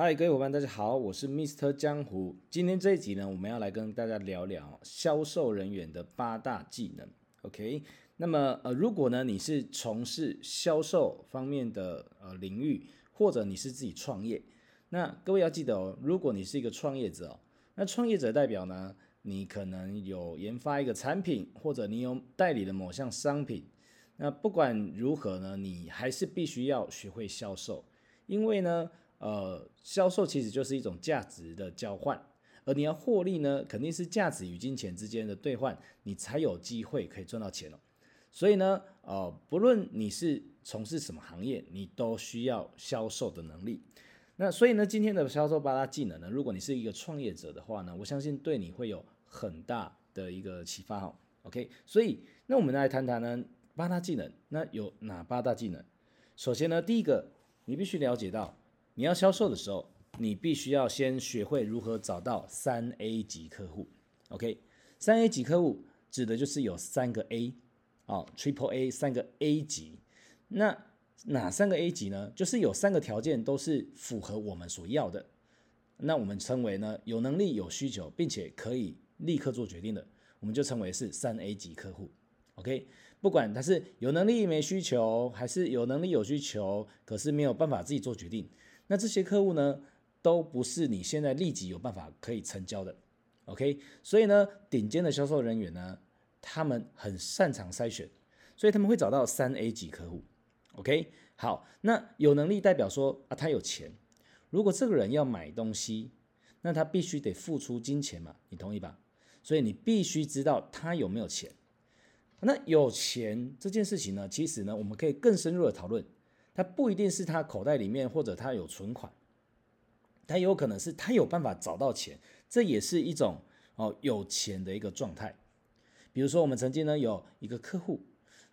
嗨，各位伙伴，大家好，我是 Mr. 江湖。今天这一集呢，我们要来跟大家聊聊销售人员的八大技能。OK，那么呃，如果呢你是从事销售方面的呃领域，或者你是自己创业，那各位要记得哦，如果你是一个创业者哦，那创业者代表呢，你可能有研发一个产品，或者你有代理的某项商品。那不管如何呢，你还是必须要学会销售，因为呢。呃，销售其实就是一种价值的交换，而你要获利呢，肯定是价值与金钱之间的兑换，你才有机会可以赚到钱哦。所以呢，呃，不论你是从事什么行业，你都需要销售的能力。那所以呢，今天的销售八大技能呢，如果你是一个创业者的话呢，我相信对你会有很大的一个启发哈。OK，所以那我们来谈谈呢八大技能，那有哪八大技能？首先呢，第一个，你必须了解到。你要销售的时候，你必须要先学会如何找到三 A 级客户。OK，三 A 级客户指的就是有三个 A，哦，Triple A 三个 A 级。那哪三个 A 级呢？就是有三个条件都是符合我们所要的。那我们称为呢，有能力、有需求，并且可以立刻做决定的，我们就称为是三 A 级客户。OK，不管他是有能力没需求，还是有能力有需求，可是没有办法自己做决定。那这些客户呢，都不是你现在立即有办法可以成交的，OK？所以呢，顶尖的销售人员呢，他们很擅长筛选，所以他们会找到三 A 级客户，OK？好，那有能力代表说啊，他有钱。如果这个人要买东西，那他必须得付出金钱嘛，你同意吧？所以你必须知道他有没有钱。那有钱这件事情呢，其实呢，我们可以更深入的讨论。他不一定是他口袋里面或者他有存款，他有可能是他有办法找到钱，这也是一种哦有钱的一个状态。比如说我们曾经呢有一个客户，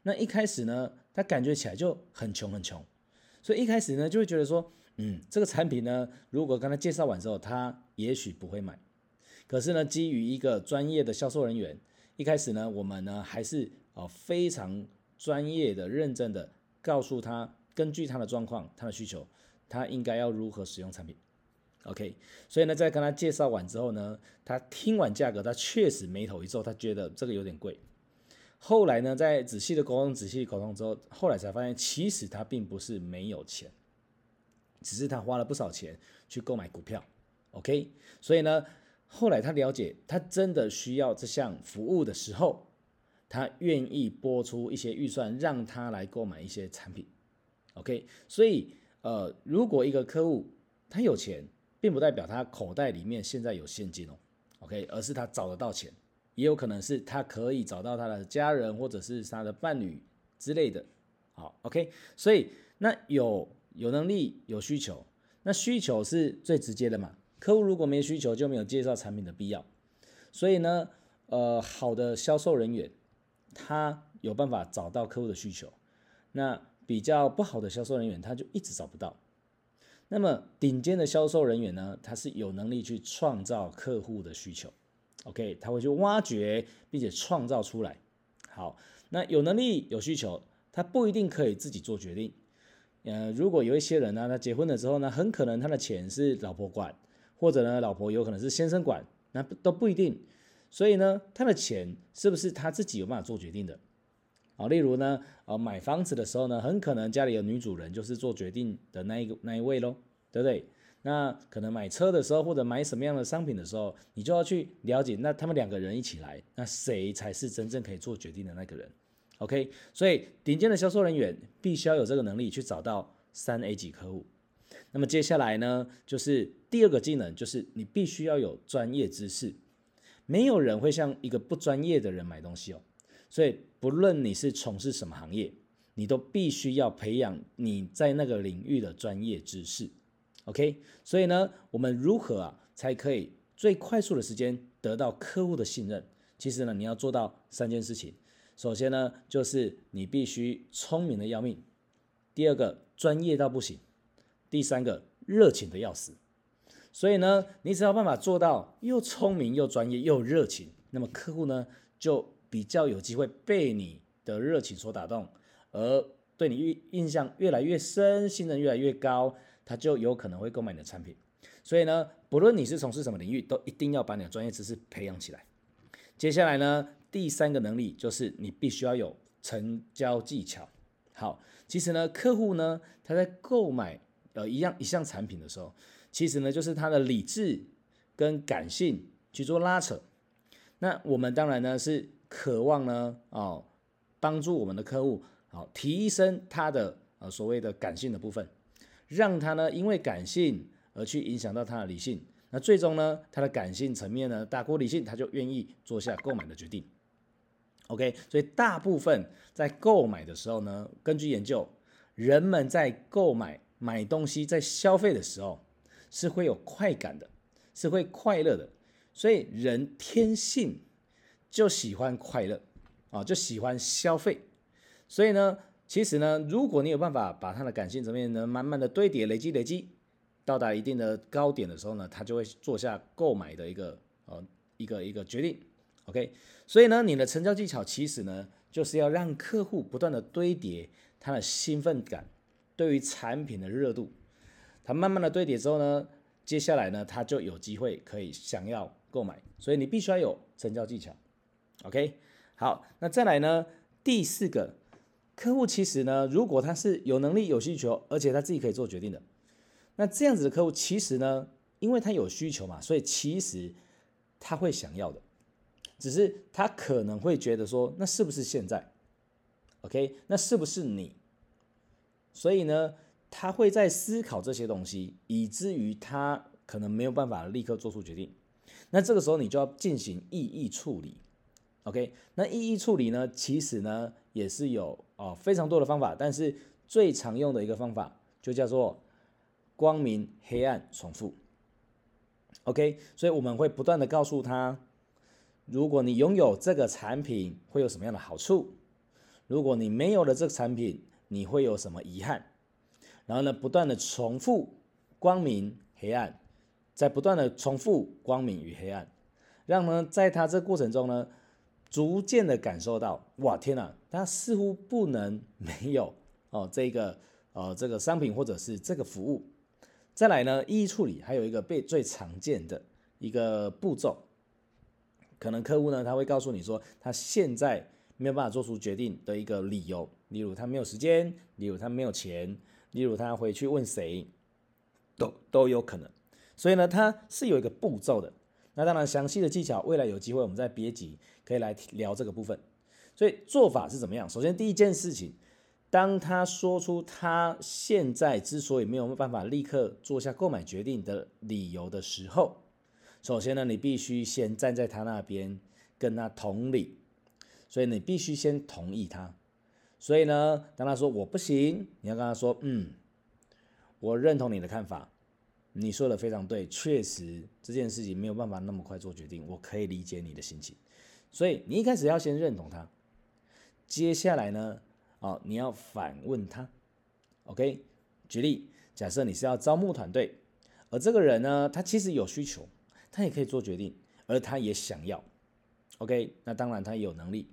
那一开始呢他感觉起来就很穷很穷，所以一开始呢就会觉得说，嗯，这个产品呢如果跟他介绍完之后，他也许不会买。可是呢基于一个专业的销售人员，一开始呢我们呢还是哦非常专业的认真的告诉他。根据他的状况、他的需求，他应该要如何使用产品？OK，所以呢，在跟他介绍完之后呢，他听完价格，他确实眉头一皱，他觉得这个有点贵。后来呢，在仔细的沟通、仔细沟通之后，后来才发现，其实他并不是没有钱，只是他花了不少钱去购买股票。OK，所以呢，后来他了解他真的需要这项服务的时候，他愿意拨出一些预算，让他来购买一些产品。OK，所以呃，如果一个客户他有钱，并不代表他口袋里面现在有现金哦，OK，而是他找得到钱，也有可能是他可以找到他的家人或者是他的伴侣之类的。好，OK，所以那有有能力有需求，那需求是最直接的嘛。客户如果没需求，就没有介绍产品的必要。所以呢，呃，好的销售人员他有办法找到客户的需求，那。比较不好的销售人员，他就一直找不到。那么顶尖的销售人员呢，他是有能力去创造客户的需求，OK，他会去挖掘并且创造出来。好，那有能力有需求，他不一定可以自己做决定。呃，如果有一些人呢，他结婚了之后呢，很可能他的钱是老婆管，或者呢，老婆有可能是先生管，那都不一定。所以呢，他的钱是不是他自己有办法做决定的？啊，例如呢，呃，买房子的时候呢，很可能家里有女主人就是做决定的那一个那一位喽，对不对？那可能买车的时候或者买什么样的商品的时候，你就要去了解，那他们两个人一起来，那谁才是真正可以做决定的那个人？OK，所以顶尖的销售人员必须要有这个能力去找到三 A 级客户。那么接下来呢，就是第二个技能，就是你必须要有专业知识，没有人会向一个不专业的人买东西哦。所以，不论你是从事什么行业，你都必须要培养你在那个领域的专业知识。OK，所以呢，我们如何啊才可以最快速的时间得到客户的信任？其实呢，你要做到三件事情。首先呢，就是你必须聪明的要命；第二个，专业到不行；第三个，热情的要死。所以呢，你只要办法做到又聪明又专业又热情，那么客户呢就。比较有机会被你的热情所打动，而对你印印象越来越深，信任越来越高，他就有可能会购买你的产品。所以呢，不论你是从事什么领域，都一定要把你的专业知识培养起来。接下来呢，第三个能力就是你必须要有成交技巧。好，其实呢，客户呢，他在购买呃一样一项产品的时候，其实呢，就是他的理智跟感性去做拉扯。那我们当然呢是渴望呢，哦，帮助我们的客户，好提升他的呃所谓的感性的部分，让他呢因为感性。而去影响到他的理性，那最终呢，他的感性层面呢大过理性，他就愿意做下购买的决定。OK，所以大部分在购买的时候呢，根据研究，人们在购买买东西在消费的时候是会有快感的，是会快乐的，所以人天性就喜欢快乐啊，就喜欢消费。所以呢，其实呢，如果你有办法把他的感性层面呢慢慢的堆叠、累积、累积。到达一定的高点的时候呢，他就会做下购买的一个呃一个一个决定，OK。所以呢，你的成交技巧其实呢，就是要让客户不断的堆叠他的兴奋感，对于产品的热度，他慢慢的堆叠之后呢，接下来呢，他就有机会可以想要购买。所以你必须要有成交技巧，OK。好，那再来呢，第四个，客户其实呢，如果他是有能力、有需求，而且他自己可以做决定的。那这样子的客户，其实呢，因为他有需求嘛，所以其实他会想要的，只是他可能会觉得说，那是不是现在？OK，那是不是你？所以呢，他会在思考这些东西，以至于他可能没有办法立刻做出决定。那这个时候你就要进行异议处理。OK，那异议处理呢，其实呢也是有哦非常多的方法，但是最常用的一个方法就叫做。光明黑暗重复，OK，所以我们会不断的告诉他，如果你拥有这个产品会有什么样的好处，如果你没有了这个产品，你会有什么遗憾？然后呢，不断的重复光明黑暗，在不断的重复光明与黑暗，让呢在他这过程中呢，逐渐的感受到，哇，天哪，他似乎不能没有哦这个呃这个商品或者是这个服务。再来呢，异议处理还有一个被最常见的一个步骤，可能客户呢他会告诉你说，他现在没有办法做出决定的一个理由，例如他没有时间，例如他没有钱，例如他回去问谁，都都有可能。所以呢，他是有一个步骤的。那当然，详细的技巧，未来有机会我们再别集可以来聊这个部分。所以做法是怎么样？首先第一件事情。当他说出他现在之所以没有办法立刻做下购买决定的理由的时候，首先呢，你必须先站在他那边跟他同理，所以你必须先同意他。所以呢，当他说我不行，你要跟他说，嗯，我认同你的看法，你说的非常对，确实这件事情没有办法那么快做决定，我可以理解你的心情。所以你一开始要先认同他，接下来呢，哦，你要反问他，OK？举例，假设你是要招募团队，而这个人呢，他其实有需求，他也可以做决定，而他也想要，OK？那当然他有能力，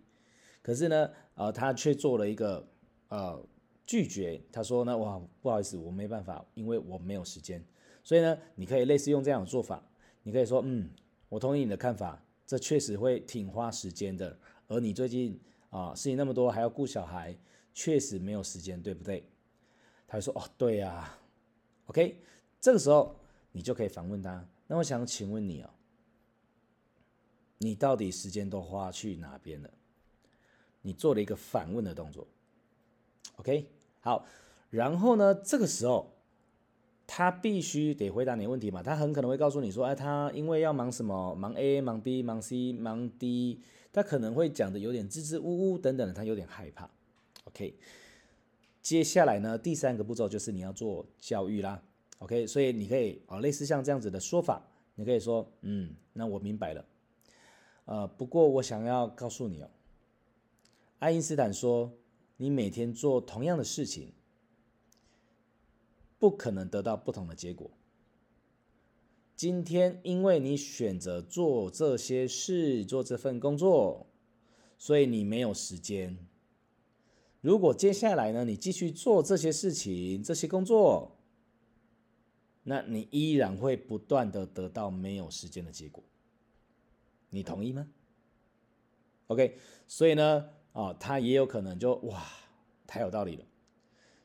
可是呢，呃，他却做了一个呃拒绝，他说呢，哇，不好意思，我没办法，因为我没有时间。所以呢，你可以类似用这样的做法，你可以说，嗯，我同意你的看法，这确实会挺花时间的，而你最近啊，事情那么多，还要顾小孩。确实没有时间，对不对？他就说：“哦，对呀、”OK，这个时候你就可以反问他。那我想请问你哦，你到底时间都花去哪边了？你做了一个反问的动作。OK，好。然后呢，这个时候他必须得回答你问题嘛。他很可能会告诉你说：“哎，他因为要忙什么？忙 A，忙 B，忙 C，忙 D。”他可能会讲的有点支支吾吾等等的，他有点害怕。OK，接下来呢，第三个步骤就是你要做教育啦。OK，所以你可以啊，类似像这样子的说法，你可以说，嗯，那我明白了。呃，不过我想要告诉你哦，爱因斯坦说，你每天做同样的事情，不可能得到不同的结果。今天因为你选择做这些事，做这份工作，所以你没有时间。如果接下来呢，你继续做这些事情、这些工作，那你依然会不断的得到没有时间的结果。你同意吗？OK，所以呢，啊，他也有可能就哇，太有道理了。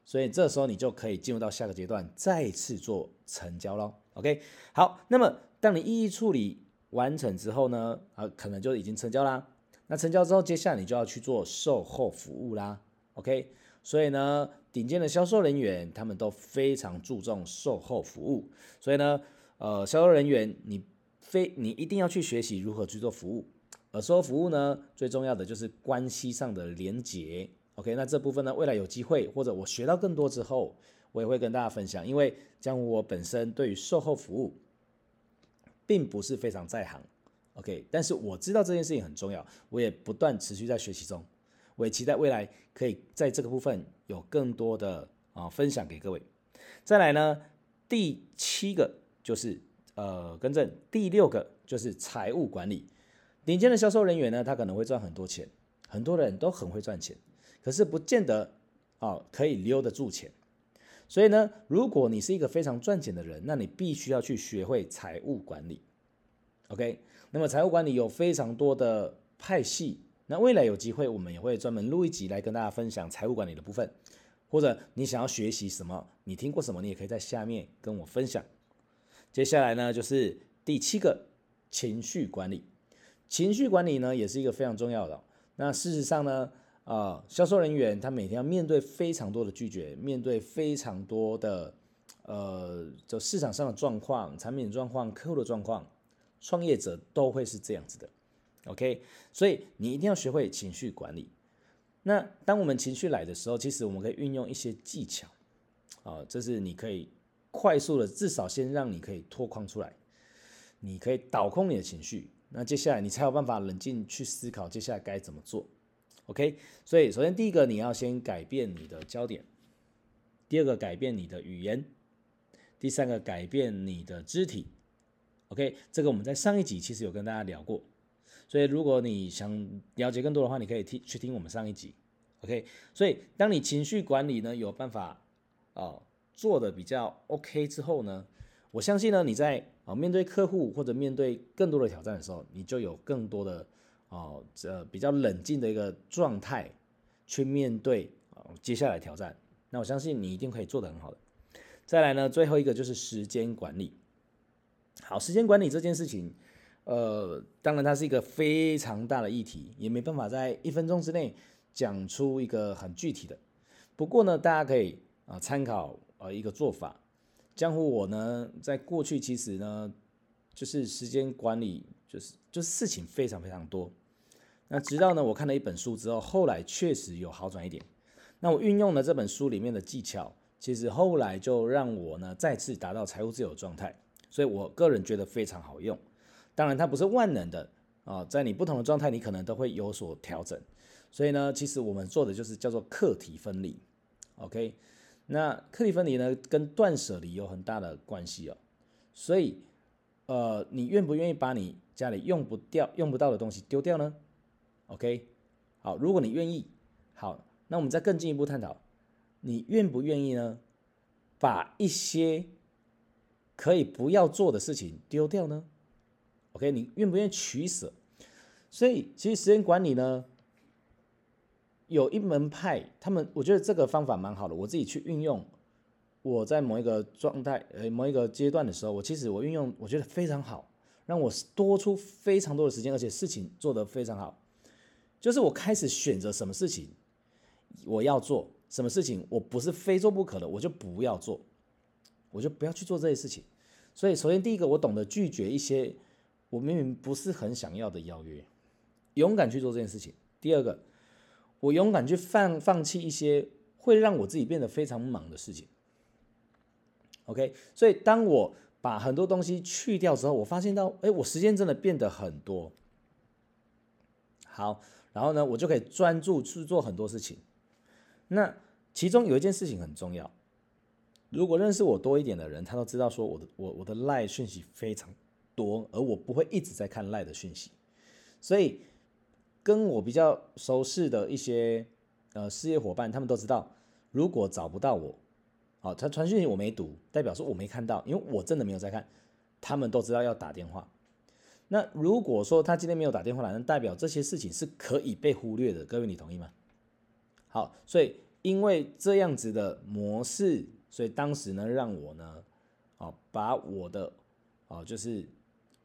所以这时候你就可以进入到下个阶段，再次做成交喽。OK，好，那么当你一一处理完成之后呢，啊，可能就已经成交啦。那成交之后，接下来你就要去做售后服务啦。OK，所以呢，顶尖的销售人员他们都非常注重售后服务。所以呢，呃，销售人员你非你一定要去学习如何去做服务。而售后服务呢，最重要的就是关系上的连结。OK，那这部分呢，未来有机会或者我学到更多之后，我也会跟大家分享。因为江湖我本身对于售后服务并不是非常在行，OK，但是我知道这件事情很重要，我也不断持续在学习中，我也期待未来可以在这个部分有更多的啊分享给各位。再来呢，第七个就是呃更正，第六个就是财务管理。顶尖的销售人员呢，他可能会赚很多钱，很多人都很会赚钱。可是不见得啊，可以留得住钱，所以呢，如果你是一个非常赚钱的人，那你必须要去学会财务管理。OK，那么财务管理有非常多的派系，那未来有机会我们也会专门录一集来跟大家分享财务管理的部分，或者你想要学习什么，你听过什么，你也可以在下面跟我分享。接下来呢，就是第七个情绪管理，情绪管理呢也是一个非常重要的。那事实上呢，啊，销售人员他每天要面对非常多的拒绝，面对非常多的呃，就市场上的状况、产品状况、客户的状况，创业者都会是这样子的。OK，所以你一定要学会情绪管理。那当我们情绪来的时候，其实我们可以运用一些技巧，啊，这是你可以快速的，至少先让你可以脱框出来，你可以导空你的情绪，那接下来你才有办法冷静去思考接下来该怎么做。OK，所以首先第一个你要先改变你的焦点，第二个改变你的语言，第三个改变你的肢体。OK，这个我们在上一集其实有跟大家聊过，所以如果你想了解更多的话，你可以听去听我们上一集。OK，所以当你情绪管理呢有办法哦做的比较 OK 之后呢，我相信呢你在啊面对客户或者面对更多的挑战的时候，你就有更多的。哦，这比较冷静的一个状态去面对哦接下来挑战，那我相信你一定可以做得很好的。再来呢，最后一个就是时间管理。好，时间管理这件事情，呃，当然它是一个非常大的议题，也没办法在一分钟之内讲出一个很具体的。不过呢，大家可以啊参考呃一个做法。江湖我呢，在过去其实呢，就是时间管理。就是就是事情非常非常多，那直到呢我看了一本书之后，后来确实有好转一点。那我运用了这本书里面的技巧，其实后来就让我呢再次达到财务自由状态，所以我个人觉得非常好用。当然它不是万能的啊，在你不同的状态，你可能都会有所调整。所以呢，其实我们做的就是叫做课题分离。OK，那课题分离呢跟断舍离有很大的关系哦。所以呃，你愿不愿意把你家里用不掉、用不到的东西丢掉呢？OK，好，如果你愿意，好，那我们再更进一步探讨，你愿不愿意呢？把一些可以不要做的事情丢掉呢？OK，你愿不愿意取舍？所以，其实时间管理呢，有一门派，他们我觉得这个方法蛮好的，我自己去运用。我在某一个状态，呃，某一个阶段的时候，我其实我运用，我觉得非常好。让我多出非常多的时间，而且事情做得非常好。就是我开始选择什么事情我要做，什么事情我不是非做不可的，我就不要做，我就不要去做这些事情。所以，首先第一个，我懂得拒绝一些我明明不是很想要的邀约，勇敢去做这件事情。第二个，我勇敢去放放弃一些会让我自己变得非常忙的事情。OK，所以当我把很多东西去掉之后，我发现到，哎，我时间真的变得很多。好，然后呢，我就可以专注去做很多事情。那其中有一件事情很重要，如果认识我多一点的人，他都知道说我的我我的赖讯息非常多，而我不会一直在看赖的讯息。所以跟我比较熟识的一些呃事业伙伴，他们都知道，如果找不到我。好，他传讯息我没读，代表说我没看到，因为我真的没有在看。他们都知道要打电话。那如果说他今天没有打电话来，那代表这些事情是可以被忽略的。各位，你同意吗？好，所以因为这样子的模式，所以当时呢，让我呢，哦，把我的哦，就是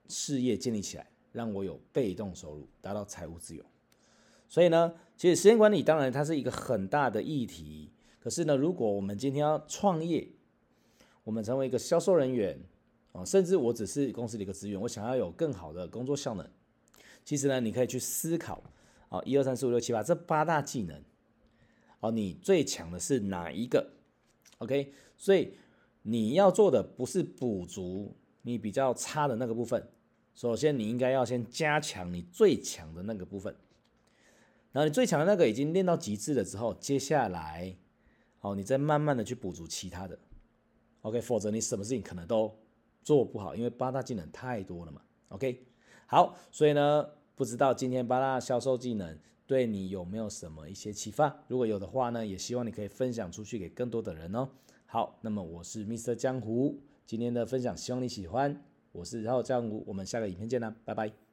事业建立起来，让我有被动收入，达到财务自由。所以呢，其实时间管理当然它是一个很大的议题。可是呢，如果我们今天要创业，我们成为一个销售人员。哦，甚至我只是公司的一个职员，我想要有更好的工作效能。其实呢，你可以去思考，哦，一二三四五六七八这八大技能，哦，你最强的是哪一个？OK，所以你要做的不是补足你比较差的那个部分，首先你应该要先加强你最强的那个部分。然后你最强的那个已经练到极致了之后，接下来，哦，你再慢慢的去补足其他的。OK，否则你什么事情可能都做不好，因为八大技能太多了嘛。OK，好，所以呢，不知道今天八大销售技能对你有没有什么一些启发？如果有的话呢，也希望你可以分享出去给更多的人哦。好，那么我是 Mr. 江湖，今天的分享希望你喜欢。我是然后江湖，我们下个影片见啦，拜拜。